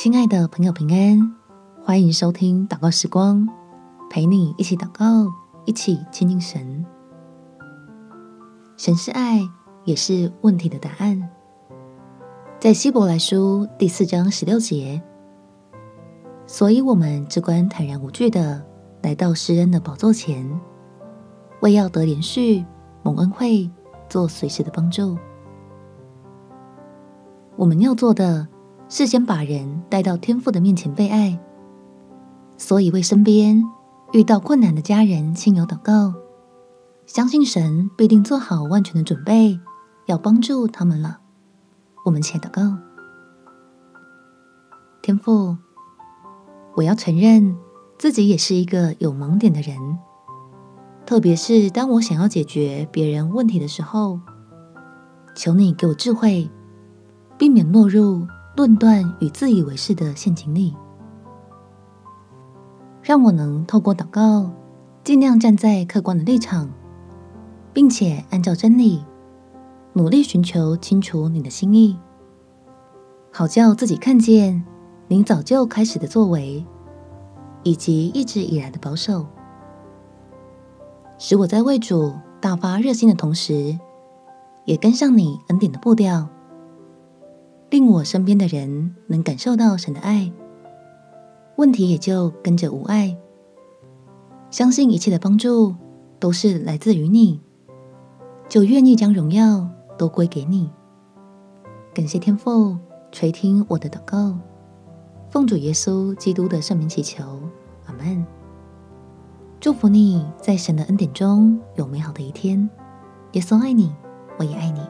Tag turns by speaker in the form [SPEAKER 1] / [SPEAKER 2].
[SPEAKER 1] 亲爱的朋友，平安，欢迎收听祷告时光，陪你一起祷告，一起亲近神。神是爱，也是问题的答案。在希伯来书第四章十六节，所以我们只管坦然无惧的来到施恩的宝座前，为要得连续、蒙恩惠、做随时的帮助。我们要做的。事先把人带到天父的面前被爱，所以为身边遇到困难的家人、亲友祷告，相信神必定做好万全的准备，要帮助他们了。我们且祷告：天父，我要承认自己也是一个有盲点的人，特别是当我想要解决别人问题的时候，求你给我智慧，避免落入。论断与自以为是的陷阱里，让我能透过祷告，尽量站在客观的立场，并且按照真理，努力寻求清除你的心意，好叫自己看见您早就开始的作为，以及一直以来的保守，使我在为主大发热心的同时，也跟上你恩典的步调。令我身边的人能感受到神的爱，问题也就跟着无碍。相信一切的帮助都是来自于你，就愿意将荣耀都归给你。感谢天父垂听我的祷告，奉主耶稣基督的圣名祈求，阿门。祝福你在神的恩典中有美好的一天。耶稣爱你，我也爱你。